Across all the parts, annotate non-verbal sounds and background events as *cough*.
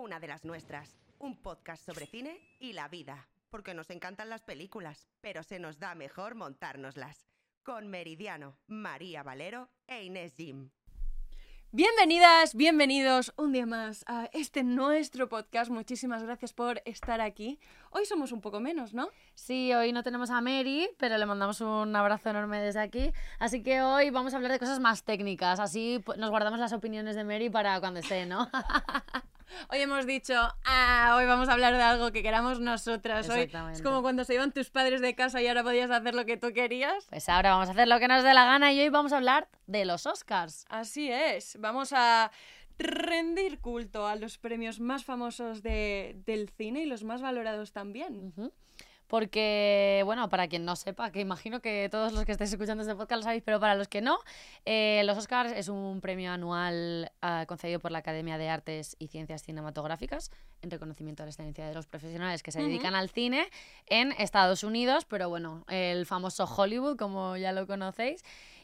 una de las nuestras. Un podcast sobre cine y la vida. Porque nos encantan las películas, pero se nos da mejor montárnoslas. Con Meridiano, María Valero e Inés Jim. Bienvenidas, bienvenidos un día más a este nuestro podcast. Muchísimas gracias por estar aquí. Hoy somos un poco menos, ¿no? Sí, hoy no tenemos a Mary, pero le mandamos un abrazo enorme desde aquí. Así que hoy vamos a hablar de cosas más técnicas. Así nos guardamos las opiniones de Mary para cuando esté, ¿no? *laughs* Hoy hemos dicho, ah, hoy vamos a hablar de algo que queramos nosotras. Hoy es como cuando se iban tus padres de casa y ahora podías hacer lo que tú querías. Pues ahora vamos a hacer lo que nos dé la gana y hoy vamos a hablar de los Oscars. Así es, vamos a rendir culto a los premios más famosos de- del cine y los más valorados también. Porque, bueno, para quien no sepa, que imagino que todos los que estáis escuchando este podcast lo sabéis, pero para los que no, eh, los Oscars es un premio anual ah, concedido por la Academia de Artes y Ciencias Cinematográficas en reconocimiento a la excelencia de los profesionales que se dedican al cine en Estados Unidos, pero bueno, el famoso Hollywood, como ya lo conocéis.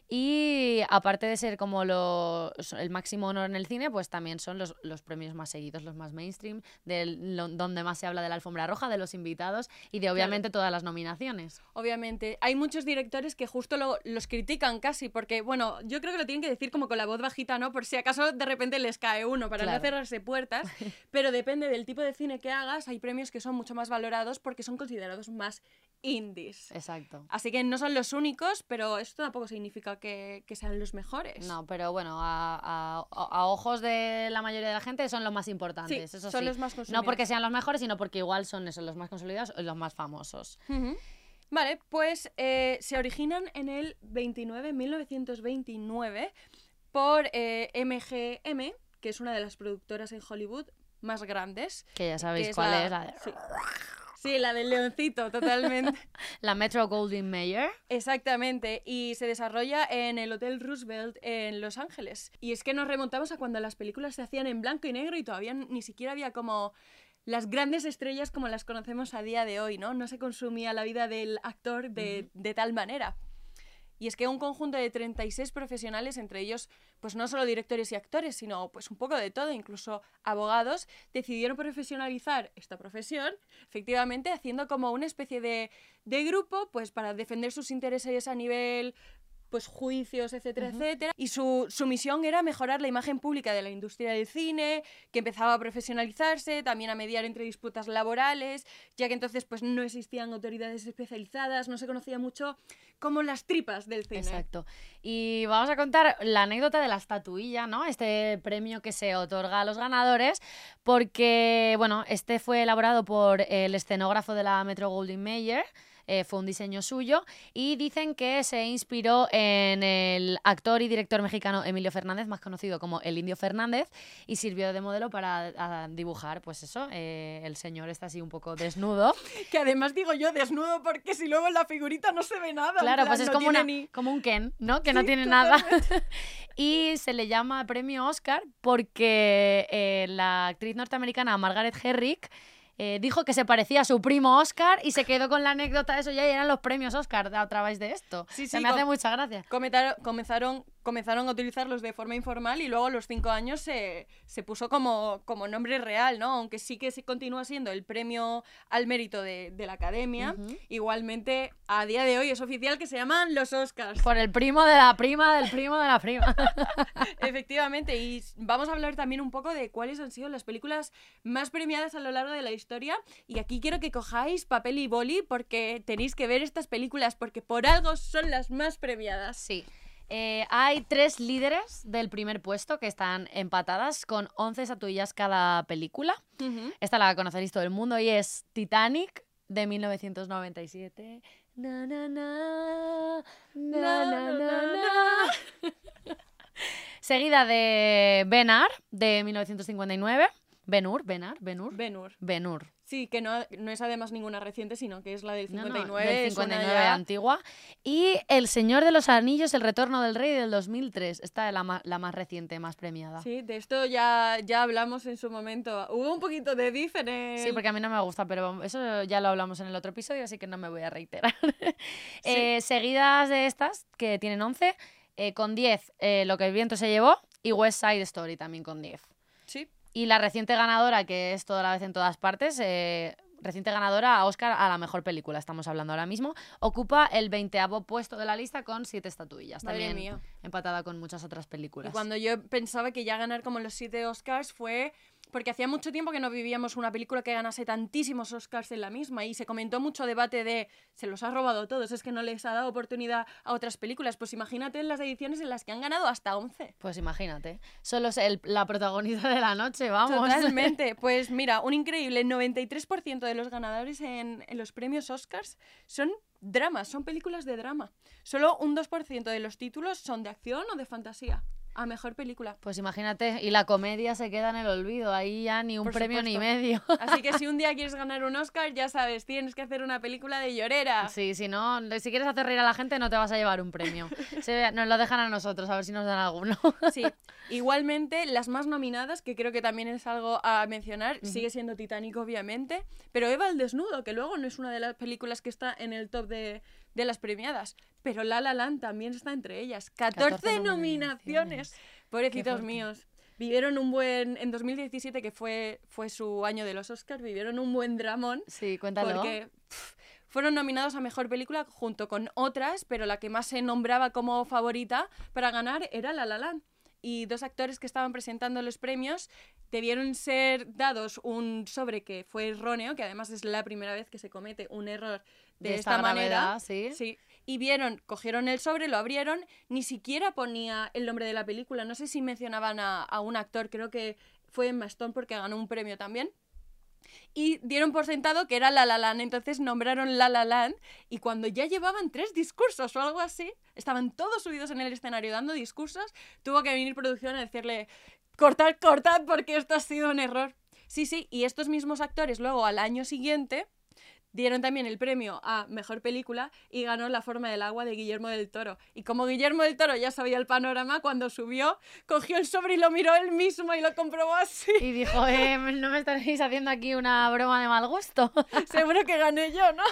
Y aparte de ser como lo- el máximo honor en el cine, pues también son los, los premios más seguidos, los más mainstream, del, lo- donde más se habla de la alfombra roja, de los invitados y de obviamente todas las nominaciones. Obviamente, hay muchos directores que justo lo- los critican casi, porque, bueno, yo creo que lo tienen que decir como con la voz bajita, ¿no? Por si acaso de repente les cae uno, para Claro. no cerrarse puertas, *laughs* pero depende del tipo de cine que hagas, hay premios que son mucho más valorados porque son considerados más indies. Exacto. Así que no son los únicos, pero esto tampoco significa que, que sean los mejores. No, pero bueno, a, a- a ojos de la mayoría de la gente son los más importantes. Sí, eso son sí. los más No consumidos. porque sean los mejores, sino porque igual son esos, los más consolidados o los más famosos. Vale, pues eh, se originan en el 29, 1929, por eh, MGM, que es una de las productoras en Hollywood más grandes. Que ya sabéis que cuál es, la de Sí. Sí, la del leoncito, totalmente. *laughs* la Metro Goldwyn Mayer. Exactamente, y se desarrolla en el Hotel Roosevelt en Los Ángeles. Y es que nos remontamos a cuando las películas se hacían en blanco y negro y todavía ni siquiera había como las grandes estrellas como las conocemos a día de hoy, ¿no? No se consumía la vida del actor de, de tal manera. Y es que un conjunto de 36 profesionales, entre ellos, pues no solo directores y actores, sino pues un poco de todo, incluso abogados, decidieron profesionalizar esta profesión, efectivamente haciendo como una especie de, de grupo, pues para defender sus intereses a nivel pues juicios, etcétera, etcétera. Y su, su misión era mejorar la imagen pública de la industria del cine, que empezaba a profesionalizarse, también a mediar entre disputas laborales, ya que entonces pues no existían autoridades especializadas, no se conocía mucho como las tripas del cine. Exacto. Y vamos a contar la anécdota de la estatuilla, ¿no? Este premio que se otorga a los ganadores, porque, bueno, este fue elaborado por el escenógrafo de la Metro Goldwyn Mayer. Eh, fue un diseño suyo y dicen que se inspiró en el actor y director mexicano Emilio Fernández, más conocido como el Indio Fernández, y sirvió de modelo para dibujar, pues eso, eh, el señor está así un poco desnudo. *laughs* Que además digo yo desnudo porque si luego en la figurita no se ve nada. Claro, plan, pues es no como, tiene una, ni- como un Ken, ¿no? Que no Sí, tiene nada. totalmente. *laughs* y se le llama premio Oscar porque eh, la actriz norteamericana Margaret Herrick eh, dijo que se parecía a su primo Oscar y se quedó con la anécdota de eso ya y eran los premios Oscar a través de esto. Sí, Se sí, me hace mucha gracia. Comentaron- comenzaron, comenzaron a utilizarlos de forma informal y luego a los cinco años se, se puso como, como nombre real, ¿no? Aunque sí que se continúa siendo el premio al mérito de, de la academia, Ujú. igualmente a día de hoy es oficial que se llaman los Oscars. Por el primo de la prima del primo de la prima. *laughs* Efectivamente, y vamos a hablar también un poco de cuáles han sido las películas más premiadas a lo largo de la historia. Y aquí quiero que cojáis papel y boli porque tenéis que ver estas películas porque por algo son las más premiadas. Sí. Eh, hay tres líderes del primer puesto que están empatadas con 11 estatuillas cada película. Esta la conoceréis todo el mundo y es Titanic de 1997. Na, na, na, na, na, na, na. *laughs* Seguida de Ben Hur de 1959. Ben Hur, Ben Hur, Ben Sí, que no, no es además ninguna reciente, sino que es la del No, no, 59. del es una 59 ya- antigua. Y El Señor de los Anillos, El Retorno del Rey del 2003. Esta es la, la más reciente, más premiada. Sí. Sí, de esto ya, ya hablamos en su momento. Hubo un poquito de diff en el... porque a mí no me gusta, pero eso ya lo hablamos en el otro episodio, así que no me voy a reiterar. *laughs* Eh, seguidas de estas, que tienen 11, eh, con 10, eh, Lo que el viento se llevó, y West Side Story también con 10. Y la reciente ganadora, que es toda la vez en todas partes, eh, reciente ganadora a Oscar a la mejor película, estamos hablando ahora mismo, ocupa el veinteavo puesto de la lista con siete estatuillas. Madre también mía. empatada con muchas otras Y películas. cuando yo pensaba que ya ganar como los siete Oscars fue porque hacía mucho tiempo que no vivíamos una película que ganase tantísimos Oscars en la misma y se comentó mucho debate de se los ha robado todos, es que no les ha dado oportunidad a otras películas. Pues imagínate las ediciones en las que han ganado hasta 11. Pues imagínate, solo es el- la protagonista de la noche, vamos. Totalmente. *laughs* Pues mira, un increíble 93% de los ganadores en, en los premios Oscars son dramas, son películas de drama. Solo un 2% de los títulos son de acción o de fantasía. A mejor película. Pues imagínate, y la comedia se queda en el olvido, ahí ya ni un Por premio ni medio. Así que si *laughs* un día quieres ganar un Oscar, ya sabes, tienes que hacer una película de llorera. Sí, si no, si quieres hacer reír a la gente no te vas a llevar un premio. *laughs* Se- nos lo dejan a nosotros, a ver si nos dan alguno. *laughs* Sí. Igualmente, las más nominadas, que creo que también es algo a mencionar, sigue siendo Titanic, obviamente, pero Eva el Desnudo, que luego no es una de las películas que está en el top de, de las premiadas, pero La La Land también está entre ellas. 14, 14 nominaciones. Pobrecitos míos. Vivieron un buen, en 2017, que fue, fue su año de los Oscars, vivieron un buen dramón. Sí, cuéntalo. Porque pff, fueron nominados a Mejor Película junto con otras, pero la que más se nombraba como favorita para ganar era La La Land. Y dos actores que estaban presentando los premios debieron ser dados un sobre que fue erróneo, que además es la primera vez que se comete un error de, De esta, esta manera. gravedad, ¿sí? Sí. Y vieron, cogieron el sobre, lo abrieron, ni siquiera ponía el nombre de la película. No sé si mencionaban a, a un actor, creo que fue Emma Stone porque ganó un premio también y dieron por sentado que era La La Land, entonces nombraron La La Land y cuando ya llevaban tres discursos o algo así, estaban todos subidos en el escenario dando discursos, tuvo que venir producción a decirle, cortad, cortad porque esto ha sido un error. Sí, sí, y estos mismos actores luego al año siguiente dieron también el premio a Mejor Película y ganó La Forma del Agua de Guillermo del Toro. Y como Guillermo del Toro ya sabía el panorama, cuando subió, cogió el sobre y lo miró él mismo y lo comprobó así. Y dijo, eh, *laughs* no me estaréis haciendo aquí una broma de mal gusto. *laughs* Seguro que gané yo, ¿no?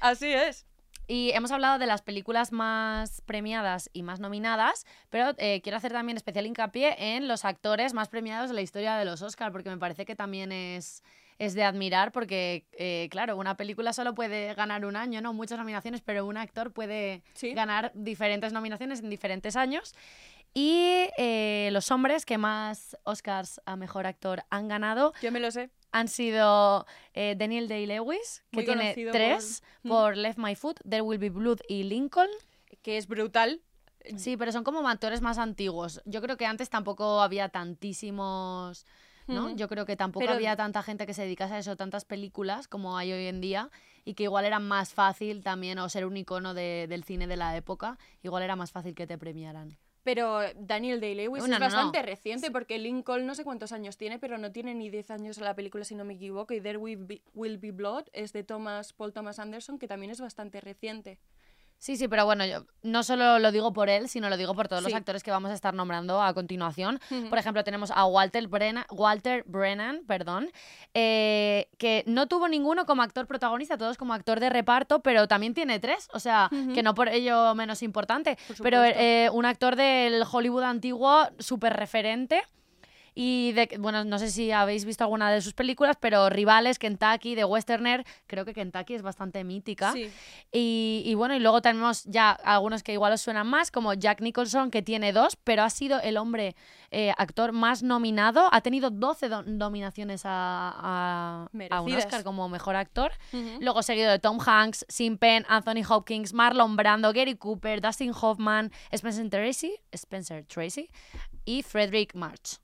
Así es. Y hemos hablado de las películas más premiadas y más nominadas, pero eh, quiero hacer también especial hincapié en los actores más premiados de la historia de los Oscars, porque me parece que también es, es de admirar, porque, eh, claro, una película solo puede ganar un año, ¿no? Muchas nominaciones, pero un actor puede Sí. ganar diferentes nominaciones en diferentes años. Y eh, los hombres que más Oscars a Mejor Actor han ganado Yo me lo sé. han sido eh, Daniel Day-Lewis, que Muy tiene tres, por- por, Left My Foot, There Will Be Blood y Lincoln. Que es brutal. Sí, pero son como actores más antiguos. Yo creo que antes tampoco había tantísimos, ¿no? Yo creo que tampoco Pero- había tanta gente que se dedicase a eso, tantas películas como hay hoy en día, y que igual era más fácil también, o ser un icono de- del cine de la época, igual era más fácil que te premiaran. Pero Daniel Day-Lewis No, no, es no. bastante reciente porque Lincoln no sé cuántos años tiene, pero no tiene ni 10 años la película, si no me equivoco. Y There Will Be, Will Be Blood es de Thomas, Paul Thomas Anderson, que también es bastante reciente. Sí, sí, pero bueno, yo no solo lo digo por él, sino lo digo por todos los actores que vamos a estar nombrando a continuación. Por ejemplo, tenemos a Walter Brennan, Walter Brennan perdón, eh, que no tuvo ninguno como actor protagonista, todos como actor de reparto, pero también tiene tres, o sea, que no por ello menos importante. Por Pero eh, un actor del Hollywood antiguo súper referente. Y de, bueno, no sé si habéis visto alguna de sus películas, pero Rivales, Kentucky, de Westerner, creo que Kentucky es bastante mítica. Sí. Y, y bueno, y luego tenemos ya algunos que igual os suenan más, como Jack Nicholson, que tiene dos, pero ha sido el hombre eh, actor más nominado. Ha tenido 12 do- nominaciones a, a- a un. Oscar como mejor actor. Luego seguido de Tom Hanks, Sin Penn, Anthony Hopkins, Marlon Brando, Gary Cooper, Dustin Hoffman, Spencer Tracy, Spencer Tracy y Frederick March.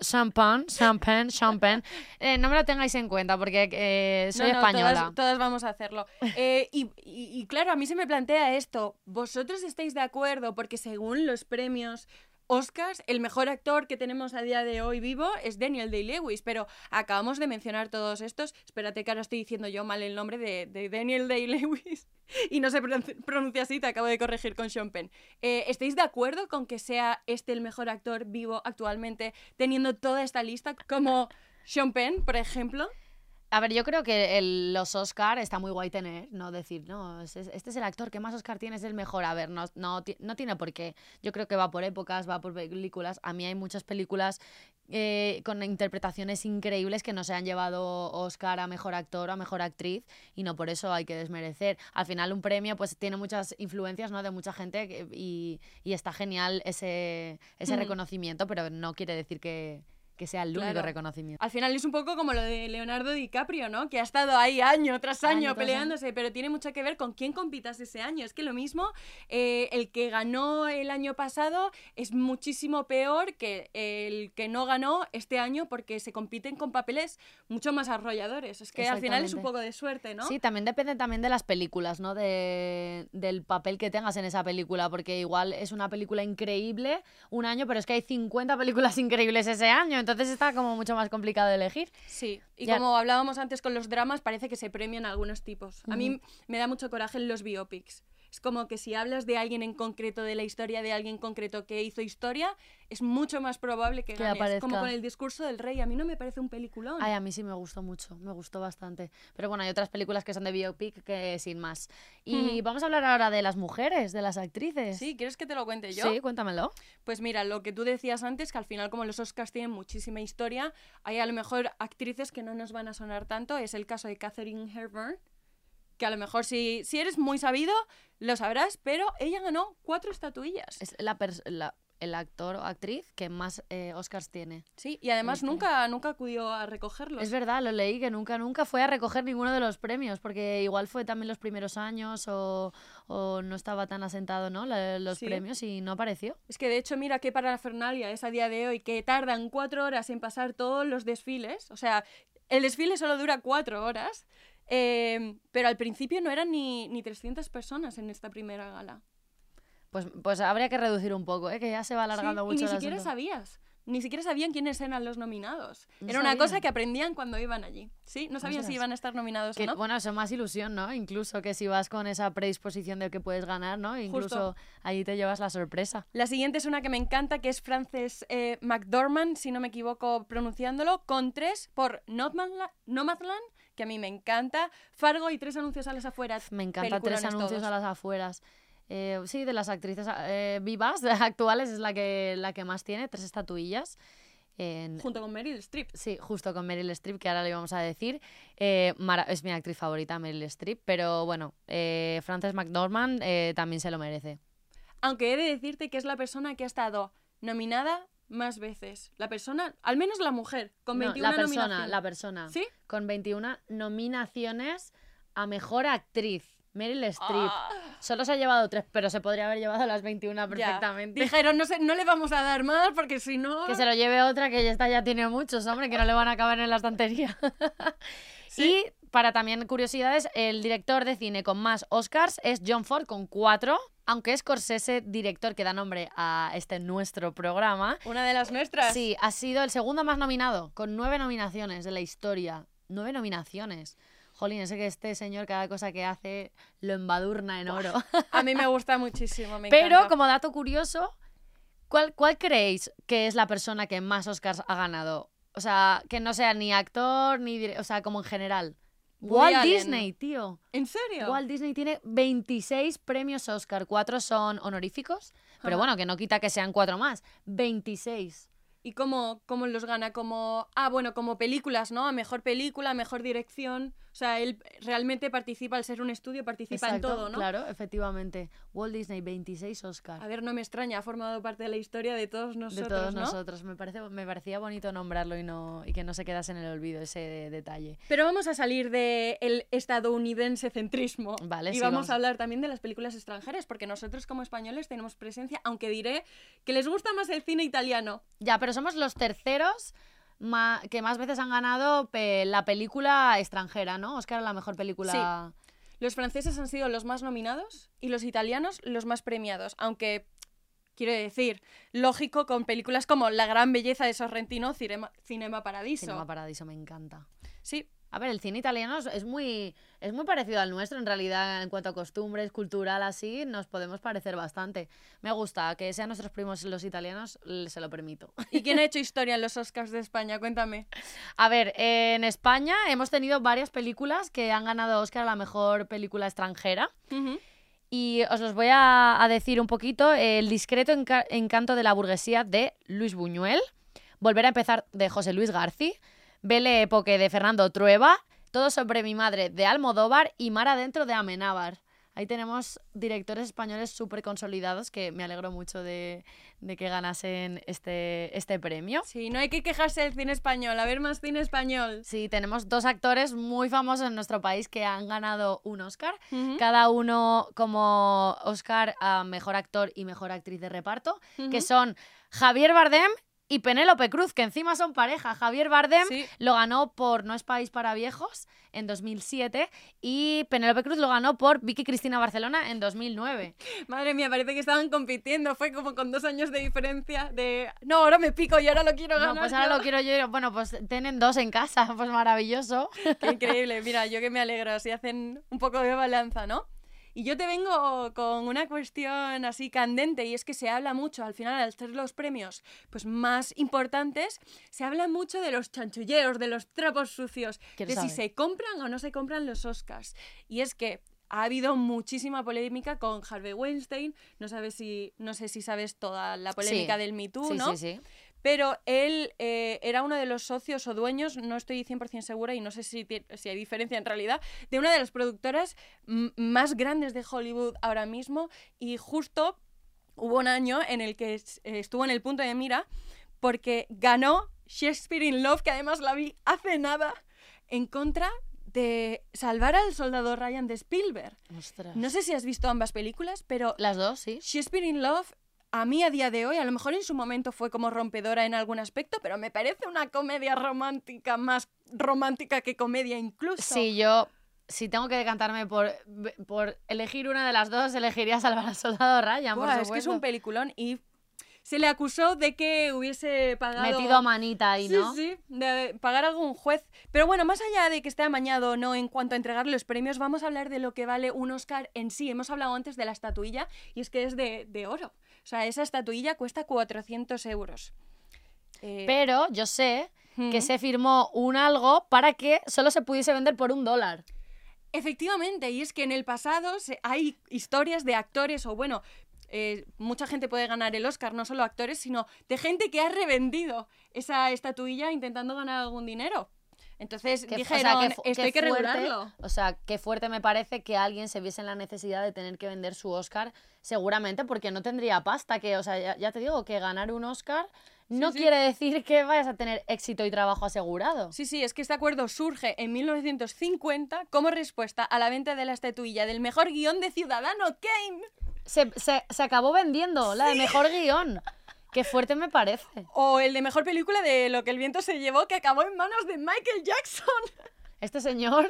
Sean Penn, Sean Penn. Eh, no me lo tengáis en cuenta porque eh, soy No, no, española. Todas, todas vamos a hacerlo. Eh, y, y- y claro, a mí se me plantea esto. ¿Vosotros estáis de acuerdo? Porque según los premios Oscars, el mejor actor que tenemos a día de hoy vivo es Daniel Day-Lewis, pero acabamos de mencionar todos estos. Espérate que ahora estoy diciendo yo mal el nombre de, de Daniel Day-Lewis *laughs* y no se pronun- pronuncia así, te acabo de corregir con Sean Penn. Eh, ¿Estáis de acuerdo con que sea este el mejor actor vivo actualmente, teniendo toda esta lista como Sean Penn, por ejemplo? A ver, yo creo que el- los Oscar está muy guay tener, no decir, no, es- es- este es el actor que más Oscar tiene, es el mejor. A ver, no, no, no tiene por qué. Yo creo que va por épocas, va por películas. A mí hay muchas películas eh, con interpretaciones increíbles que no se han llevado Oscar a mejor actor o a mejor actriz y no por eso hay que desmerecer. Al final un premio pues tiene muchas influencias ¿no? de mucha gente y, y está genial ese, ese Mm. reconocimiento, pero no quiere decir que, que sea el único Claro. reconocimiento. Al final es un poco como lo de Leonardo DiCaprio, ¿no? Que ha estado ahí año tras año, Año peleándose, pero tiene mucho que ver con quién compitas ese año. Es que lo mismo, eh, el que ganó el año pasado es muchísimo peor que el que no ganó este año porque se compiten con papeles mucho más arrolladores. Es que al final es un poco de suerte, ¿no? Sí, también depende también de las películas, ¿no? De, del papel que tengas en esa película, porque igual es una película increíble un año, pero es que hay 50 películas increíbles ese año, entonces está como mucho más complicado de elegir. Sí, y Ya- como hablábamos antes con los dramas, parece que se premian algunos tipos. A mí me da mucho coraje en los biopics. Es como que si hablas de alguien en concreto, de la historia de alguien concreto que hizo historia, es mucho más probable que Que ganes. Como aparezca. con el discurso del rey. A mí no me parece un peliculón. Ay, a mí sí me gustó mucho, me gustó bastante. Pero bueno, hay otras películas que son de biopic que sin más. Y vamos a hablar ahora de las mujeres, de las actrices. Sí, ¿quieres que te lo cuente yo? Sí, cuéntamelo. Pues mira, lo que tú decías antes, que al final como los Oscars tienen muchísima historia, hay a lo mejor actrices que no nos van a sonar tanto. Es el caso de Catherine Hepburn, que a lo mejor si, si eres muy sabido, lo sabrás, pero ella ganó cuatro estatuillas. Es la, el actor o actriz que más eh, Oscars tiene. Sí, y además historia. nunca, nunca acudió a recogerlos. Es verdad, lo leí que nunca, nunca fue a recoger ninguno de los premios, porque igual fue también los primeros años o, o no estaba tan asentado, ¿no? La- los Sí. premios y no apareció. Es que de hecho, mira qué parafernalia es a día de hoy, que tardan cuatro horas en pasar todos los desfiles. O sea, el desfile solo dura cuatro horas. Eh, pero al principio no eran ni, ni 300 personas en esta primera gala. Pues, pues habría que reducir un poco, ¿eh? que ya se va alargando Sí, mucho y ni siquiera asunto. sabías. Ni siquiera sabían quiénes eran los nominados. No Era una cosa que aprendían cuando iban allí. Sí, no sabían si iban a estar nominados Que, o no. Bueno, eso es más ilusión, ¿no? Incluso que si vas con esa predisposición de que puedes ganar, ¿no? Incluso ahí te llevas la sorpresa. La siguiente es una que me encanta, que es Frances eh, McDormand, si no me equivoco pronunciándolo, con tres por Nomadland, que a mí me encanta, Fargo y tres anuncios a las afueras. Me encantan tres anuncios todos. a las afueras. Eh, sí, de las actrices eh, vivas *laughs* actuales es la que, la que más tiene, tres estatuillas. En- Junto con Meryl Streep. Sí, justo con Meryl Streep, que ahora le íbamos a decir. Eh, mara- es mi actriz favorita, Meryl Streep, pero bueno, eh, Frances McDormand eh, también se lo merece. Aunque he de decirte que es la persona que ha estado nominada más veces. La persona, al menos la mujer, con No, 21 la persona, nominaciones. la persona. ¿Sí? Con 21 nominaciones a mejor actriz. Meryl Streep. Ah, Solo se ha llevado tres, pero se podría haber llevado las 21 ya. perfectamente. Dijeron, no, sé, no le vamos a dar más porque si no... Que se lo lleve otra, que esta ya tiene muchos, hombre, que no le van a acabar en la estantería. Sí. Y para también curiosidades, el director de cine con más Oscars es John Ford con cuatro, aunque Scorsese, director que da nombre a este nuestro programa, Una de las nuestras. sí, ha sido el segundo más nominado, con nueve nominaciones de la historia. Nueve nominaciones. Jolín, ese que este señor cada cosa que hace lo embadurna en oro. A mí me gusta *laughs* muchísimo, me Pero encanta. como dato curioso, ¿cuál, ¿cuál creéis que es la persona que más Oscars ha ganado? O sea, que no sea ni actor, ni... O sea, como en general. Woody Walt Allen. Disney, tío. ¿En serio? Walt Disney tiene 26 premios Oscar. Cuatro son honoríficos, pero bueno, que no quita que sean cuatro más. 26. ¿Y cómo, cómo los gana? Como, ah, bueno, como películas, ¿no? A mejor película, a mejor dirección. O sea, él realmente participa, al ser un estudio, participa en todo, ¿no? Claro, efectivamente. Walt Disney, 26 Oscar. A ver, no me extraña, ha formado parte de la historia de todos nosotros, de todos ¿no? nosotros. Me, parece, me parecía bonito nombrarlo y, no, y que no se quedase en el olvido ese de- detalle. Pero vamos a salir del estadounidense centrismo. Vale, y sí, vamos, vamos. a hablar también de las películas extranjeras, porque nosotros como españoles tenemos presencia, aunque diré que les gusta más el cine italiano. Ya, pero somos los terceros ma- que más veces han ganado pe- la película extranjera, ¿no? Oscar la mejor película. Los franceses han sido los más nominados y los italianos los más premiados, aunque quiero decir, lógico con películas como La gran belleza de Sorrentino, Cinema, Cinema Paradiso. Cinema Paradiso me encanta. Sí, A ver, el cine italiano es- muy, es muy parecido al nuestro, en realidad, en cuanto a costumbres, cultural, así, nos podemos parecer bastante. Me gusta que sean nuestros primos los italianos, se lo permito. ¿Y quién ha hecho *laughs* historia en los Oscars de España? Cuéntame. A ver, en España hemos tenido varias películas que han ganado Oscar a la mejor película extranjera. Y os los voy a, a decir un poquito. El discreto enca- encanto de la burguesía de Luis Buñuel. Volver a empezar de José Luis García. Belle Époque de Fernando Trueba. Todo sobre mi madre de Almodóvar. Y Mar Adentro de Amenábar. Ahí tenemos directores españoles súper consolidados que me alegro mucho de, de que ganasen este, este premio. Sí, no hay que quejarse del cine español. A ver más cine español. Sí, tenemos dos actores muy famosos en nuestro país que han ganado un Oscar. Cada uno como Oscar a Mejor Actor y Mejor Actriz de Reparto, que son Javier Bardem y Penélope Cruz, que encima son pareja. Javier Bardem Sí. lo ganó por No es País para Viejos en 2007 y Penélope Cruz lo ganó por Vicky Cristina Barcelona en 2009. *laughs* Madre mía, parece que estaban compitiendo. Fue como con dos años de diferencia de... No, ahora me pico y ahora lo quiero ganar. No, pues ahora yo". lo quiero yo. Bueno, pues tienen dos en casa, *laughs* pues maravilloso. Qué increíble. Mira, yo que me alegro. Así hacen un poco de balanza, ¿no? Y yo te vengo con una cuestión así candente y es que se habla mucho, al final al ser los premios pues más importantes, se habla mucho de los chanchulleos, de los trapos sucios, de ¿Quieres si se compran o no se compran los Oscars. Y es que ha habido muchísima polémica con Harvey Weinstein, no sabes si no sé si sabes toda la polémica Sí. del Me Too, sí, ¿no? sí, sí. Pero él eh, era uno de los socios o dueños, no estoy 100% segura y no sé si, si hay diferencia en realidad, de una de las productoras más grandes de Hollywood ahora mismo y justo hubo un año en el que es- estuvo en el punto de mira porque ganó Shakespeare in Love, que además la vi hace nada, en contra de salvar al soldado Ryan de Spielberg. Ostras. No sé si has visto ambas películas, pero Las dos, sí. Shakespeare in Love, a mí a día de hoy, a lo mejor en su momento fue como rompedora en algún aspecto, pero me parece una comedia romántica más romántica que comedia incluso. Sí, yo, si tengo que decantarme por, por elegir una de las dos, elegiría salvar al soldado Ryan, por Buah, es que es supuesto. un peliculón y se le acusó de que hubiese pagado... Metido a manita ahí, Sí, ¿no? sí, de pagar algún juez. Pero bueno, más allá de que esté amañado o no en cuanto a entregar los premios, vamos a hablar de lo que vale un Oscar en sí. Hemos hablado antes de la estatuilla y es que es de, de oro. O sea, esa estatuilla cuesta 400 euros. Eh, Pero yo sé que se firmó un algo para que solo se pudiese vender por un dólar. Efectivamente, y es que en el pasado se- hay historias de actores, o bueno, eh, mucha gente puede ganar el Oscar, no solo actores, sino de gente que ha revendido esa estatuilla intentando ganar algún dinero. Entonces Que- o sea, dijeron, que esto hay que fuerte- regularlo. O sea, qué fuerte me parece que alguien se viese en la necesidad de tener que vender su Oscar, seguramente porque no tendría pasta. Que, o sea, ya, ya te digo que ganar un Oscar no sí. quiere decir que vayas a tener éxito y trabajo asegurado. Sí, sí, es que este acuerdo surge en 1950 como respuesta a la venta de la estatuilla del mejor guion de Ciudadano Kane. Se, se- se acabó vendiendo la de mejor guion. Qué fuerte me parece. O el de mejor película de Lo que el viento se llevó, que acabó en manos de Michael Jackson. Este señor,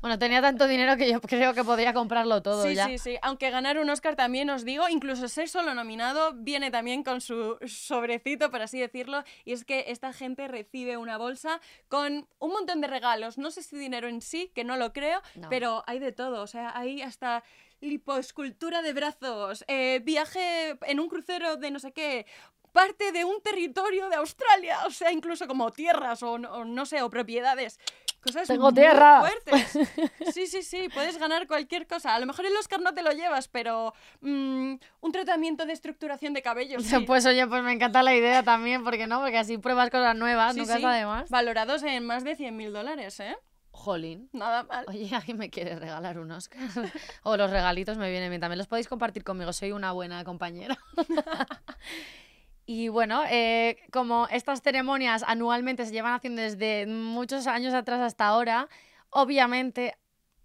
bueno, tenía tanto dinero que yo creo que podría comprarlo todo sí, ya. sí, sí. Aunque ganar un Oscar también os digo, incluso ser solo nominado, viene también con su sobrecito, por así decirlo. Y es que esta gente recibe una bolsa con un montón de regalos. No sé si dinero en sí, que no lo creo, No. pero hay de todo. O sea, hay hasta lipoescultura de brazos, eh, viaje en un crucero de no sé qué. Parte de un territorio de Australia, o sea, incluso como tierras o, no- o no sé, o propiedades. Cosas Tengo muy tierras. fuertes. *laughs* Sí, sí, sí, puedes ganar cualquier cosa. A lo mejor el Oscar no te lo llevas, pero mm, un tratamiento de estructuración de cabello. *laughs* sí. Pues oye, pues me encanta la idea también, porque no? Porque así pruebas cosas nuevas, Sí, nunca sí. está de más. Valorados en más de 100.000 dólares, ¿eh? Jolín. Nada mal. Oye, *laughs* ¿alguien me quiere regalar un Oscar? o los regalitos me vienen bien. También los podéis compartir conmigo, soy una buena compañera. *laughs* y bueno, eh, como estas ceremonias anualmente se llevan haciendo desde muchos años atrás hasta ahora, obviamente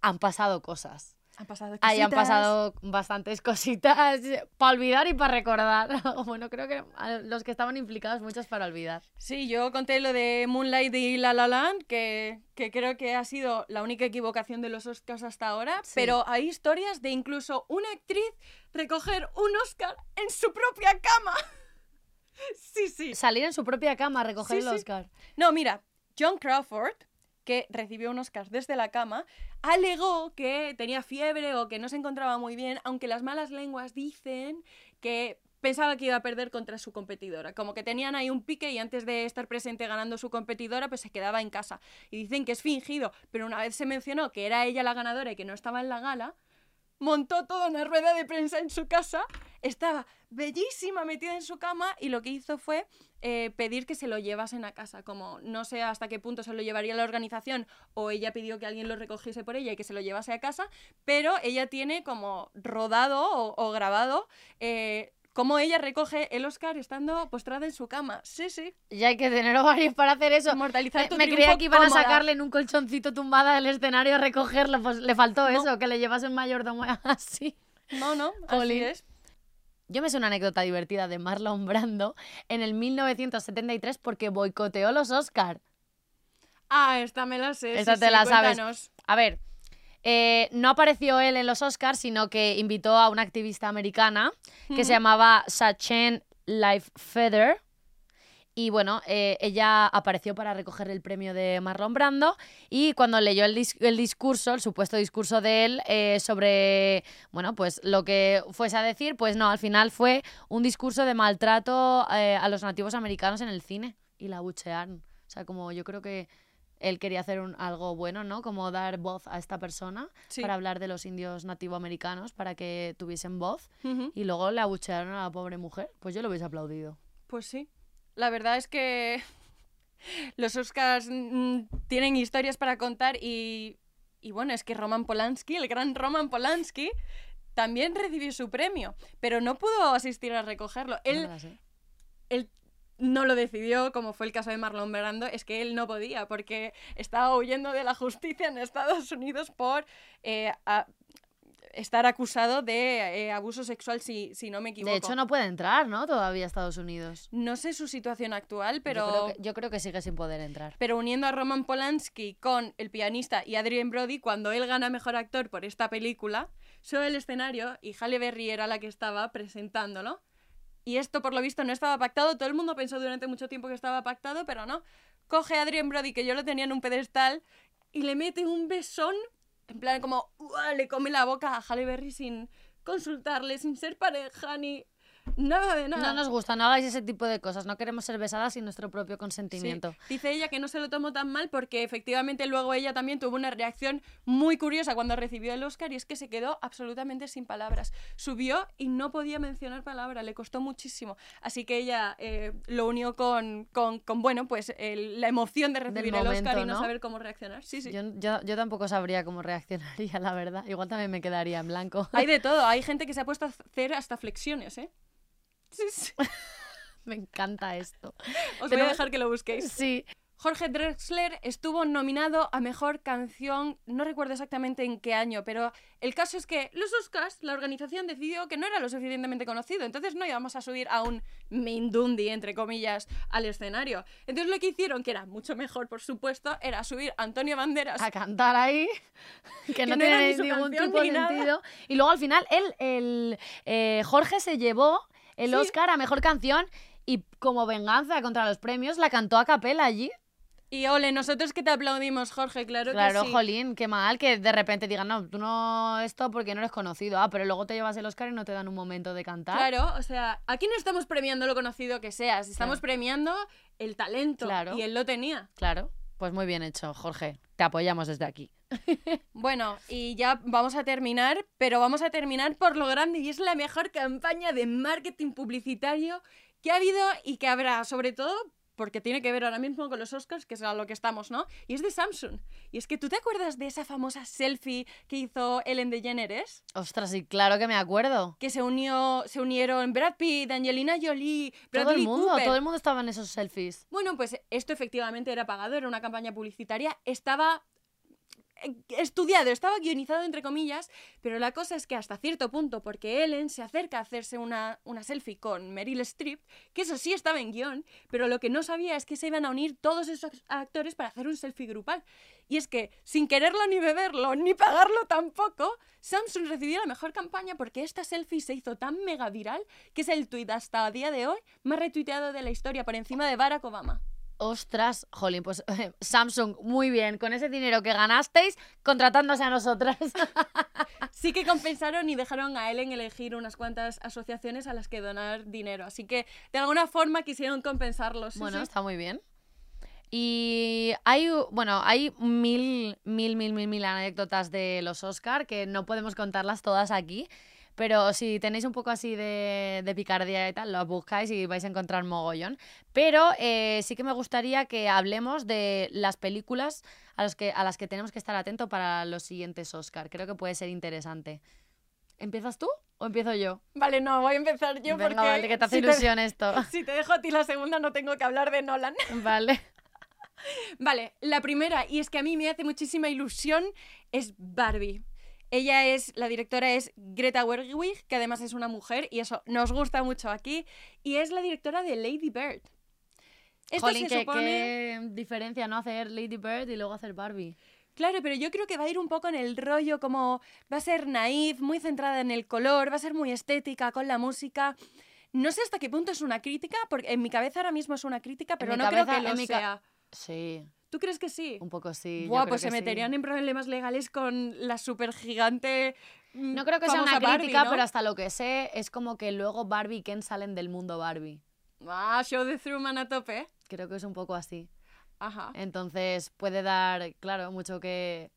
han pasado cosas. Han pasado Ahí han cositas. pasado bastantes cositas para olvidar y para recordar. *laughs* bueno, creo que a los que estaban implicados muchos para olvidar. Sí, yo conté lo de Moonlight y La La Land, que, que creo que ha sido la única equivocación de los Oscars hasta ahora, Sí. pero hay historias de incluso una actriz recoger un Oscar en su propia cama. *laughs* sí, sí. Salir en su propia cama a recoger Sí, el sí. Oscar. No, mira, John Crawford que recibió un Oscar desde la cama, alegó que tenía fiebre o que no se encontraba muy bien, aunque las malas lenguas dicen que pensaba que iba a perder contra su competidora. Como que tenían ahí un pique y antes de estar presente ganando su competidora, pues se quedaba en casa. Y dicen que es fingido, pero una vez se mencionó que era ella la ganadora y que no estaba en la gala, montó toda una rueda de prensa en su casa, estaba bellísima metida en su cama y lo que hizo fue eh, pedir que se lo llevasen a casa, como no sé hasta qué punto se lo llevaría la organización o ella pidió que alguien lo recogiese por ella y que se lo llevase a casa, pero ella tiene como rodado o, grabado eh, cómo ella recoge el Oscar estando postrada en su cama. Sí, sí. Ya hay que tener ovarios para hacer eso. Mortalizar me, creía que iban a sacarle en un colchoncito tumbada del escenario a recogerlo. Pues le faltó eso, que le llevase un mayordomo *laughs* así. No, no, así es. Yo me sé una anécdota divertida de Marlon Brando en el 1973 porque boicoteó los Oscar. Ah, esta me la sé. Esta te la sabes. A ver, eh, no apareció él en los Oscars, sino que invitó a una activista americana que se llamaba Sachen Life Feather. Y bueno, eh, ella apareció para recoger el premio de Marlon Brando y cuando leyó el, discurso, el supuesto discurso de él eh, sobre, bueno, pues lo que fuese a decir, pues no, al final fue un discurso de maltrato a los nativos americanos en el cine y la buchearon. O sea, como yo creo que él quería hacer un, algo bueno, ¿no? Como dar voz a esta persona para hablar de los indios nativoamericanos, para que tuviesen voz. Y luego le abuchearon a la pobre mujer. Pues yo lo hubiese aplaudido. Pues sí. La verdad es que *laughs* los Oscars mm, tienen historias para contar y, y bueno, es que Roman Polanski, el gran Roman Polanski, también recibió su premio, pero no pudo asistir a recogerlo. Él, él no lo decidió, como fue el caso de Marlon Brando, es que él no podía, porque estaba huyendo de la justicia en Estados Unidos por eh, estar acusado de eh, abuso sexual, si, si, no me equivoco. De hecho, no puede entrar, ¿no? Todavía a Estados Unidos. No sé su situación actual, pero... Yo creo, que, yo creo que sigue sin poder entrar. Pero uniendo a Roman Polanski con el pianista y Adrien Brody, cuando él gana Mejor Actor por esta película, sobre el escenario y Halle Berry era la que estaba presentándolo y esto, por lo visto, no estaba pactado. Todo el mundo pensó durante mucho tiempo que estaba pactado, pero no. Coge a Adrien Brody, que yo lo tenía en un pedestal, y le mete un besón, en plan como, le come la boca a Halle Berry sin consultarle, sin ser pareja, ni Nada de nada. No nos gusta, no hagáis ese tipo de cosas. No queremos ser besadas sin nuestro propio consentimiento. Dice ella que no se lo tomó tan mal porque efectivamente luego ella también tuvo una reacción muy curiosa cuando recibió el Oscar y es que se quedó absolutamente sin palabras. Subió y no podía mencionar palabra, le costó muchísimo. Así que ella eh, lo unió con, con, bueno, pues la emoción de recibir el Oscar y no, saber cómo reaccionar. Sí, sí. Yo, yo, yo tampoco sabría cómo reaccionaría, *laughs* la verdad. Igual también me quedaría en blanco. Hay de *laughs* todo. Hay gente que se ha puesto a hacer hasta flexiones, ¿eh? *laughs* Me encanta esto. Os voy a dejar que lo busquéis. Sí. Jorge Drexler estuvo nominado a Mejor Canción, no recuerdo exactamente en qué año, pero el caso es que los Oscars, la organización decidió que no era lo suficientemente conocido, entonces no íbamos a subir a un Mindundi, entre comillas, al escenario. Entonces lo que hicieron, que era mucho mejor, por supuesto, era subir a Antonio Banderas. A cantar ahí, *laughs* que no, tiene ningún tipo de sentido. Y luego al final, él, el, eh, Jorge se llevó el Oscar a Mejor Canción y como venganza contra los premios la cantó a capela allí. Y ole, nosotros que te aplaudimos, Jorge, claro, claro que sí. jolín, qué mal que de repente digan, no, tú no esto porque no eres conocido. Ah, pero luego te llevas el Oscar y no te dan un momento de cantar. Claro, o sea, aquí no estamos premiando lo conocido que seas, estamos premiando el talento. Claro. Y él lo tenía. Claro, pues muy bien hecho, Jorge. Te apoyamos desde aquí. *laughs* Bueno, y ya vamos a terminar, pero vamos a terminar por lo grande y es la mejor campaña de marketing publicitario que ha habido y que habrá, sobre todo porque tiene que ver ahora mismo con los Oscars, que es a lo que estamos, ¿no? Y es de Samsung. Y es que tú te acuerdas de esa famosa selfie que hizo Ellen DeGeneres? Ostras, sí, claro que me acuerdo. Que se unió, se unieron Brad Pitt, Angelina Jolie, todo el mundo, todo el mundo estaba en esos selfies. Bueno, pues esto efectivamente era pagado, era una campaña publicitaria, estaba estudiado, estaba guionizado entre comillas, pero la cosa es que hasta cierto punto, porque Ellen se acerca a hacerse una, una selfie con Meryl Streep, que eso sí estaba en guion, pero lo que no sabía es que se iban a unir todos esos actores para hacer un selfie grupal. Y es que, sin quererlo ni beberlo, ni pagarlo tampoco, Samsung recibió la mejor campaña porque esta selfie se hizo tan mega viral que es el tweet hasta a día de hoy más retuiteado de la historia por encima de Barack Obama. Ostras, jolín, pues Samsung, muy bien. Con ese dinero que ganasteis, contratándose a nosotras. *laughs* Sí que compensaron y dejaron a Ellen elegir unas cuantas asociaciones a las que donar dinero. Así que de alguna forma quisieron compensarlos. bueno, sí. está muy bien. Y hay, bueno, hay mil, mil, mil, mil, mil anécdotas de los Oscar que no podemos contarlas todas aquí. Pero si tenéis un poco así de, de picardía y tal, lo buscáis y vais a encontrar mogollón. Pero eh, sí que me gustaría que hablemos de las películas a, los que, a las que tenemos que estar atentos para los siguientes Oscar. Creo que puede ser interesante. ¿Empiezas tú o empiezo yo? Vale, no, voy a empezar yo Venga, porque vale, que te hace si ilusión *laughs* esto. si te dejo a ti la segunda no tengo que hablar de Nolan. *laughs* Vale. Vale, la primera, y es que a mí me hace muchísima ilusión, es Barbie. Ella es, la directora es Greta Gerwig, que además es una mujer, y eso nos gusta mucho aquí, y es la directora de Lady Bird. Esto Jolín, se supone... qué diferencia, ¿no? Hacer Lady Bird y luego hacer Barbie. Claro, pero yo creo que va a ir un poco en el rollo como va a ser naif, muy centrada en el color, va a ser muy estética con la música. No sé hasta qué punto es una crítica, porque en mi cabeza ahora mismo es una crítica, pero no creo que lo sea. Sí, ¿Tú crees que sí? un poco sí. yo Buah, creo pues que se sí. meterían en problemas legales con la super gigante. No creo que sea una crítica, pero hasta lo que sé es como que luego Barbie y Ken salen del mundo Barbie. Ah, show de Truman a tope. Creo que es un poco así. Ajá. Entonces puede dar, claro, mucho que...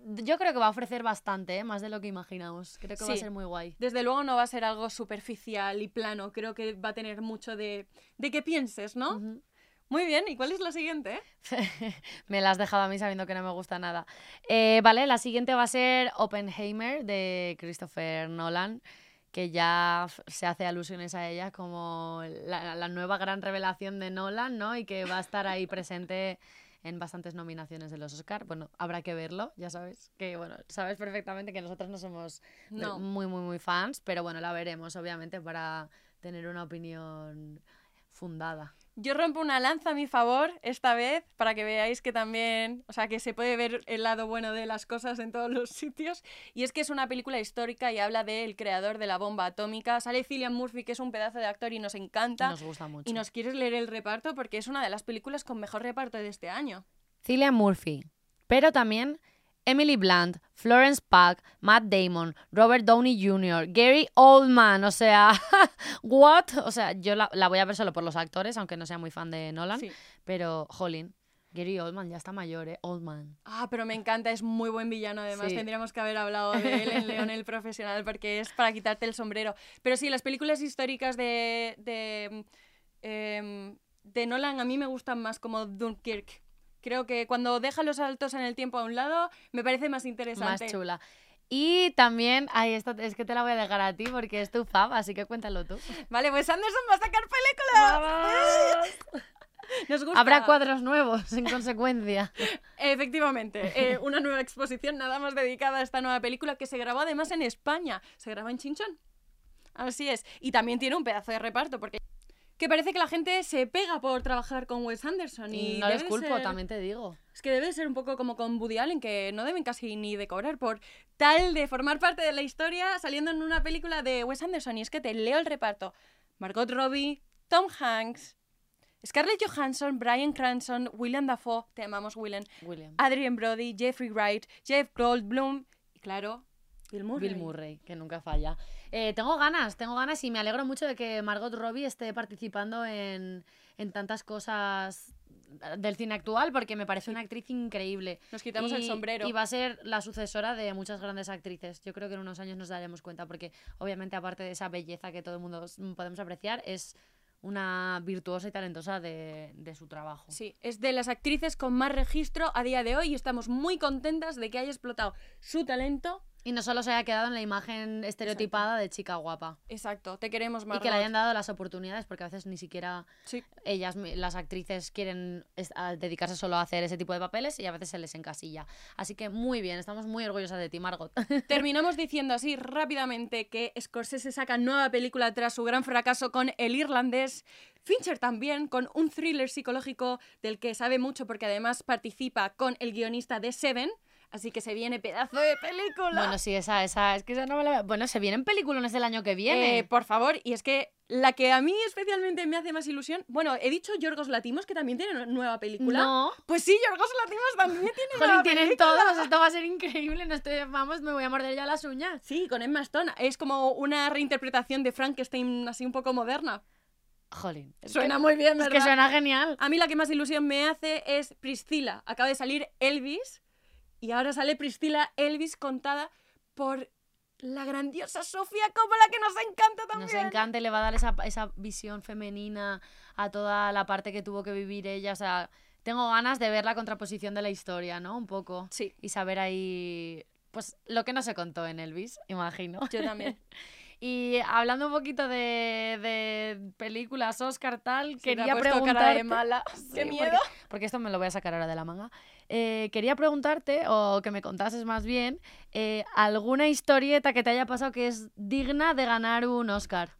Yo creo que va a ofrecer bastante, ¿eh? más de lo que imaginamos. Creo que va a Sí. ser muy guay. Desde luego no va a ser algo superficial y plano. Creo que va a tener mucho de, de que pienses, ¿no? Ujú. Muy bien. ¿Y cuál es la siguiente? *laughs* me la has dejado a mí sabiendo que no me gusta nada. Eh, vale, la siguiente va a ser Oppenheimer de Christopher Nolan, que ya se hace alusiones a ella como la, la nueva gran revelación de Nolan, ¿no? Y que va a estar ahí presente en bastantes nominaciones de los Oscar. Bueno, habrá que verlo, ya sabes. Que bueno, sabes perfectamente que nosotros no somos No. muy, muy, muy fans, pero bueno, la veremos, obviamente, para tener una opinión fundada. Yo rompo una lanza a mi favor esta vez para que veáis que también, o sea, que se puede ver el lado bueno de las cosas en todos los *laughs* sitios. Y es que es una película histórica y habla del creador de la bomba atómica. Sale Cillian Murphy, que es un pedazo de actor y nos encanta. Nos gusta mucho. Y nos quieres leer el reparto porque es una de las películas con mejor reparto de este año. Cillian Murphy, pero también Emily Blunt, Florence Pugh, Matt Damon, Robert Downey Jr., Gary Oldman, o sea, *laughs* what? O sea, yo la, la voy a ver solo por los actores, aunque no sea muy fan de Nolan, Sí. pero jolín, Gary Oldman ya está mayor, ¿eh? Oldman. Ah, pero me encanta, es muy buen villano además. Sí. Tendríamos que haber hablado de él en León el Profesional porque es para quitarte el sombrero. Pero sí, las películas históricas de, de, em, de Nolan a mí me gustan más como Dunkirk. Creo que cuando deja los saltos en el tiempo a un lado me parece más interesante. Más chula. Y también, ay, esto es que te la voy a dejar a ti porque es tu fab, así que cuéntalo tú. Vale, pues Anderson va a sacar película. Nos gusta. Habrá cuadros nuevos, en consecuencia. *laughs* Efectivamente, eh, una nueva exposición nada más dedicada a esta nueva película que se grabó además en España. Se graba en Chinchón. Así es. Y también tiene un pedazo de reparto porque que parece que la gente se pega por trabajar con Wes Anderson y no les culpo, ser- también te digo. Es que debe de ser un poco como con Woody Allen que no deben casi ni de cobrar por tal de formar parte de la historia saliendo en una película de Wes Anderson y es que te leo el reparto. Margot Robbie, Tom Hanks, Scarlett Johansson, Brian Cranston, William Dafoe, te amamos William, William. Adrian Brody, Jeffrey Wright, Jeff Goldblum y claro, Bill Murray. Bill Murray, que nunca falla. Eh, tengo ganas, tengo ganas y me alegro mucho de que Margot Robbie esté participando en, en tantas cosas del cine actual porque me parece una actriz increíble. Nos quitamos el Y- sombrero. Y va a ser la sucesora de muchas grandes actrices. Yo creo que en unos años nos daremos cuenta porque obviamente aparte de esa belleza que todo el mundo podemos apreciar, es una virtuosa y talentosa de, de su trabajo. Sí, es de las actrices con más registro a día de hoy y estamos muy contentas de que haya explotado su talento. Y no solo se haya quedado en la imagen estereotipada de chica guapa. Exacto, te queremos más. Y que le hayan dado las oportunidades, porque a veces ni siquiera Sí. ellas, las actrices, quieren dedicarse solo a hacer ese tipo de papeles y a veces se les encasilla. Así que muy bien, estamos muy orgullosas de ti, Margot. *laughs* Terminamos diciendo así rápidamente que Scorsese saca nueva película tras su gran fracaso con El Irlandés. Fincher también, con un thriller psicológico del que sabe mucho porque además participa con el guionista de Seven. Así que se viene pedazo de película. Bueno, sí, esa, esa, es que esa no me la... Bueno, se vienen películas del año que viene. Eh, por favor, y es que la que a mí especialmente me hace más ilusión, bueno, he dicho Yorgos Latimos que también tiene una nueva película. no. Pues sí, Yorgos Latimos también tiene Jolín, nueva tienen película. todos, esto va a ser increíble, no estoy, vamos, me voy a morder ya las uñas. Sí, con Emma Stone. Es como una reinterpretación de Frankenstein así un poco moderna. Jolín. es Suena que- muy bien, Es ¿verdad? que suena genial. A mí la que más ilusión me hace es Priscila. Acaba de salir Elvis y ahora sale Priscila Elvis contada por la grandiosa Sofía Coppola que nos encanta también. Nos encanta y le va a dar esa, esa visión femenina a toda la parte que tuvo que vivir ella. O sea, tengo ganas de ver la contraposición de la historia, ¿no? Un poco. Sí, Y saber ahí, pues, lo que no se contó en Elvis, imagino. yo también. *laughs* Y hablando un poquito de, de películas, Oscar, tal, Se quería puesto preguntarte... cara de mala. *laughs* Sí, ¡Qué porque- miedo! Porque, esto me lo voy a sacar ahora de la manga. Eh, quería preguntarte, o que me contases más bien, eh, alguna historieta que te haya pasado que es digna de ganar un Oscar.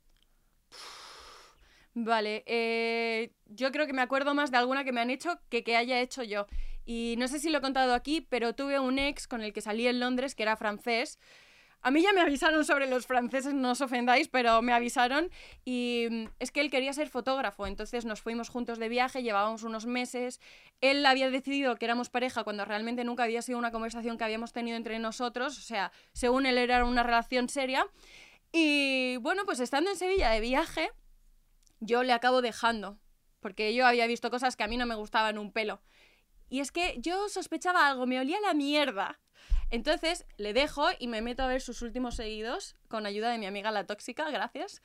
Vale, eh, yo creo que me acuerdo más de alguna que me han hecho que que haya hecho yo. Y no sé si lo he contado aquí, pero tuve un ex con el que salí en Londres que era francés. A mí ya me avisaron sobre los franceses, no os ofendáis, pero me avisaron y mm, es que él quería ser fotógrafo, entonces nos fuimos juntos de viaje, llevábamos unos meses. Él había decidido que éramos pareja cuando realmente nunca había sido una conversación que habíamos tenido entre nosotros, o sea, según él era una relación seria. Y bueno, pues estando en Sevilla de viaje, yo le acabo dejando, porque yo había visto cosas que a mí no me gustaban un pelo. Y es que yo sospechaba algo, me olía la mierda. Entonces le dejo y me meto a ver sus últimos seguidos con ayuda de mi amiga la tóxica, gracias.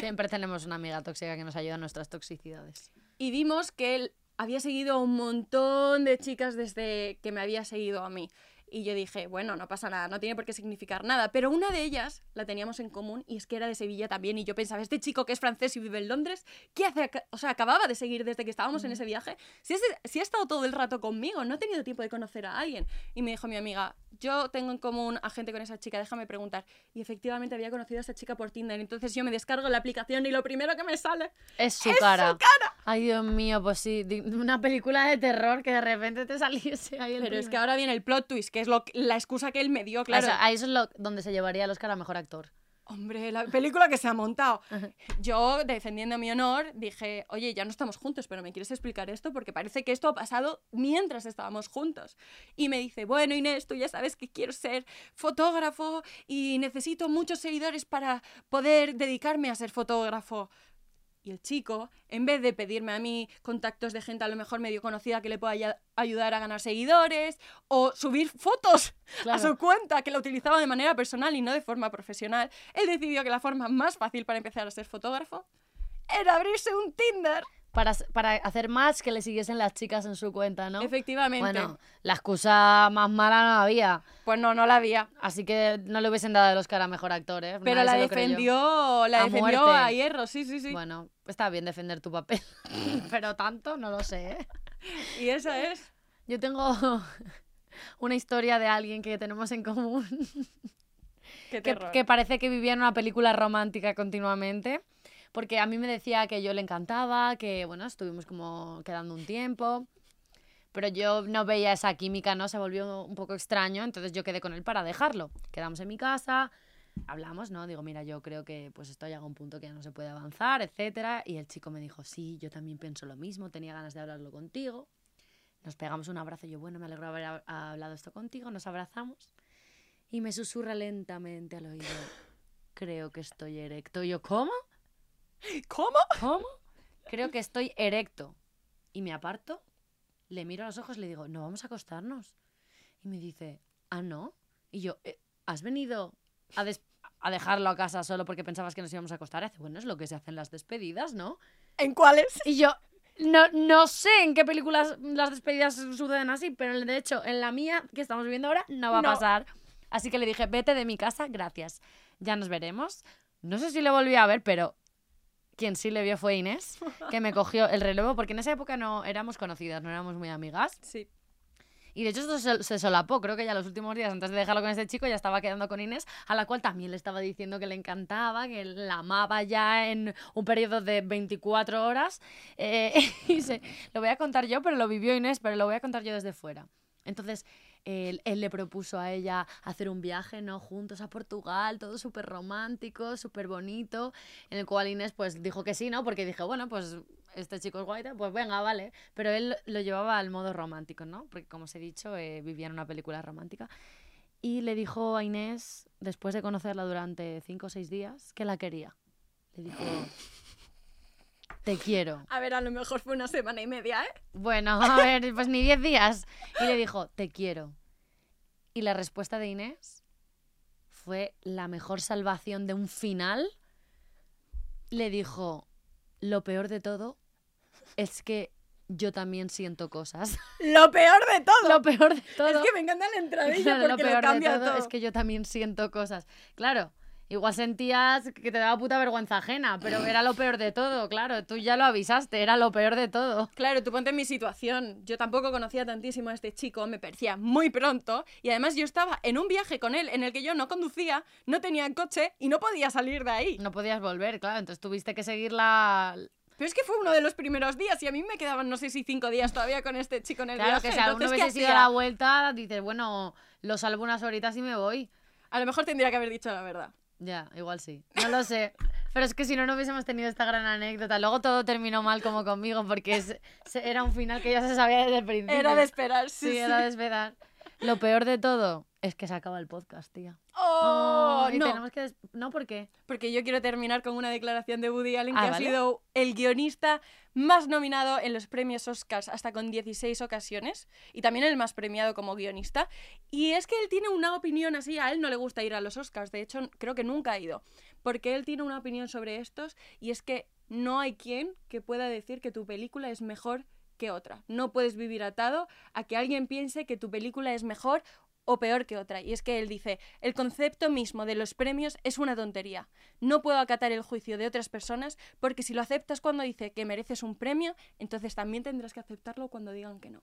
Siempre tenemos una amiga tóxica que nos ayuda en nuestras toxicidades. Y vimos que él había seguido a un montón de chicas desde que me había seguido a mí. Y yo dije, bueno, no pasa nada, no tiene por qué significar nada. Pero una de ellas la teníamos en común y es que era de Sevilla también. Y yo pensaba, este chico que es francés y vive en Londres, ¿qué hace? acá?". O sea, acababa de seguir desde que estábamos en ese viaje. Si, es- si ha estado todo el rato conmigo, no he tenido tiempo de conocer a alguien. Y me dijo mi amiga, yo tengo en común a gente con esa chica, déjame preguntar. Y efectivamente había conocido a esa chica por Tinder. Entonces yo me descargo la aplicación y lo primero que me sale Es su ¡Es su cara. Ay, Dios mío, pues sí, una película de terror que de repente te *laughs* saliese ahí el Pero es que ahora viene el plot twist, que es lo, que- la excusa que él me dio, claro. O sea, ahí eso es lo, donde se llevaría el Oscar a Mejor Actor. Hombre, la película que se ha montado. *laughs* Yo, defendiendo mi honor, dije, oye, ya no estamos juntos, pero ¿me quieres explicar esto? Porque parece que esto ha pasado mientras estábamos juntos. Y me dice, bueno, Inés, tú ya sabes que quiero ser fotógrafo y necesito muchos seguidores para poder dedicarme a ser fotógrafo. Y el chico, en vez de pedirme a mí contactos de gente a lo mejor medio conocida que le pueda ayudar a ganar seguidores o subir fotos a su cuenta que la utilizaba de manera personal y no de forma profesional, él decidió que la forma más fácil para empezar a ser fotógrafo era abrirse un Tinder. Para, para hacer más que le siguiesen las chicas en su cuenta, ¿no? Efectivamente. Bueno, la excusa más mala no había. Pues no, no la había. Así que no le hubiesen dado el Oscar a Mejor Actor, ¿eh? Pero Nadie la defendió, la A defendió muerte. a hierro, sí, sí, sí. Bueno, está bien defender tu papel. *laughs* Pero tanto, no lo sé, ¿eh? *laughs* Y esa es. Yo tengo *laughs* una historia de alguien que tenemos en común Qué que, que parece que vivía en una película romántica continuamente. Porque a mí me decía que yo le encantaba, que bueno, estuvimos como quedando un tiempo. Pero yo no veía esa química, ¿no? Se volvió un poco extraño, entonces yo quedé con él para dejarlo. Quedamos en mi casa, hablamos, ¿no? Digo, mira, yo creo que pues esto llega a un punto que ya no se puede avanzar, etcétera. Y el chico me dijo, sí, yo también pienso lo mismo, tenía ganas de hablarlo contigo. Nos pegamos un abrazo, yo, bueno, me alegro de haber hab- hablado esto contigo, nos abrazamos. Y me susurra lentamente al oído, creo que estoy erecto. Y yo, ¿cómo? *laughs* ¿Cómo? ¿Cómo? Creo que estoy erecto. Y me aparto, le miro a los ojos y le digo, no vamos a acostarnos. Y me dice, ah, no. Y yo, "Eh, ¿has venido a, a dejarlo a casa solo porque pensabas que nos íbamos a acostar? Y hace, bueno, es lo que se hacen las despedidas, ¿no? ¿En cuáles? Y yo, no, no sé en qué películas las despedidas suceden así, pero de hecho, en la mía que estamos viviendo ahora, no va a No. pasar. Así que le dije, vete de mi casa, gracias. Ya nos veremos. No sé si le volví a ver, pero quien sí le vio fue Inés, que me cogió el relevo, porque en esa época no éramos conocidas, no éramos muy amigas. Sí. Y de hecho esto se, solapó, creo que ya los últimos días antes de dejarlo con este chico ya estaba quedando con Inés, a la cual también le estaba diciendo que le encantaba, que la amaba ya en un periodo de 24 horas. Eh, *laughs* y se- lo voy a contar yo, pero lo vivió Inés, pero lo voy a contar yo desde fuera. Entonces, él, le propuso a ella hacer un viaje, ¿no? Juntos a Portugal, todo súper romántico, súper bonito, en el cual Inés pues dijo que sí, ¿no? Porque dije, bueno, pues este chico es guay, pues venga, vale. Pero él lo llevaba al modo romántico, ¿no? Porque como os he dicho, eh, vivía en una película romántica. Y le dijo a Inés, después de conocerla durante cinco o seis días, que la quería. Le dijo, te quiero. A ver, a lo mejor fue una semana y media, ¿eh? Bueno, a ver, pues ni diez días. Y le dijo, te quiero. Y la respuesta de Inés fue la mejor salvación de un final. Le dijo, lo peor de todo es que yo también siento cosas. *laughs* Lo peor de todo. lo peor de todo. Es que me encanta la entradilla Claro, porque lo lo, peor de cambia todo todo. es que yo también siento cosas. Claro, igual sentías que te daba puta vergüenza ajena, pero era lo peor de todo, claro. Tú ya lo avisaste, era lo peor de todo. Claro, tú ponte en mi situación. Yo tampoco conocía tantísimo a este chico, me parecía muy pronto. Y además yo estaba en un viaje con él en el que yo no conducía, no tenía coche y no podía salir de ahí. No podías volver, claro, entonces tuviste que seguir la... Pero es que fue uno de los primeros días y a mí me quedaban, no sé si cinco días todavía con este chico en el Claro, viaje. que si alguno entonces, ¿qué hubiese ido a hacía? la vuelta, dices, bueno, lo salvo unas horitas y me voy. A lo mejor tendría que haber dicho la verdad. Ya, igual sí. No lo sé. Pero es que si no, no hubiésemos tenido esta gran anécdota. Luego todo terminó mal como conmigo, porque es- era un final que ya se sabía desde el principio. Era de esperar, sí, Sí, era de esperar. Lo peor de todo es que se acaba el podcast, tía. ¡Oh! y no, tenemos que... No, ¿por qué? porque yo quiero terminar con una declaración de Woody Allen que Ah, ha ¿vale? sido el guionista más nominado en los premios Oscars hasta con 16 ocasiones y también el más premiado como guionista. Y es que él tiene una opinión así, a él no le gusta ir a los Oscars, de hecho creo que nunca ha ido, porque él tiene una opinión sobre estos y es que no hay quien que pueda decir que tu película es mejor que otra. No puedes vivir atado a que alguien piense que tu película es mejor o peor que otra. Y es que él dice, el concepto mismo de los premios es una tontería. No puedo acatar el juicio de otras personas porque si lo aceptas cuando dice que mereces un premio, entonces también tendrás que aceptarlo cuando digan que no.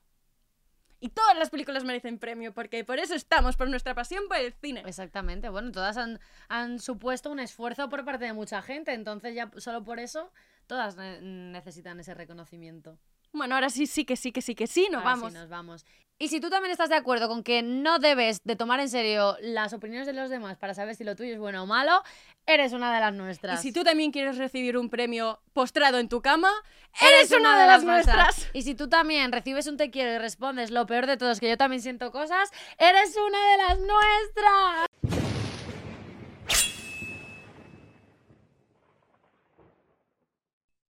Y todas las películas merecen premio porque por eso estamos, por nuestra pasión por el cine. Exactamente. Bueno, todas han, han supuesto un esfuerzo por parte de mucha gente, entonces ya solo por eso todas ne- necesitan ese reconocimiento. Bueno, ahora sí, sí que sí, que sí, que sí, nos Ahora sí, vamos. nos vamos. Y si tú también estás de acuerdo con que no debes de tomar en serio las opiniones de los demás para saber si lo tuyo es bueno o malo, eres una de las Y nuestras. si tú también quieres recibir un premio postrado en tu cama, eres una de las nuestras. Y si tú también recibes un te quiero y respondes lo peor de todo es que yo también siento cosas, eres una de las nuestras.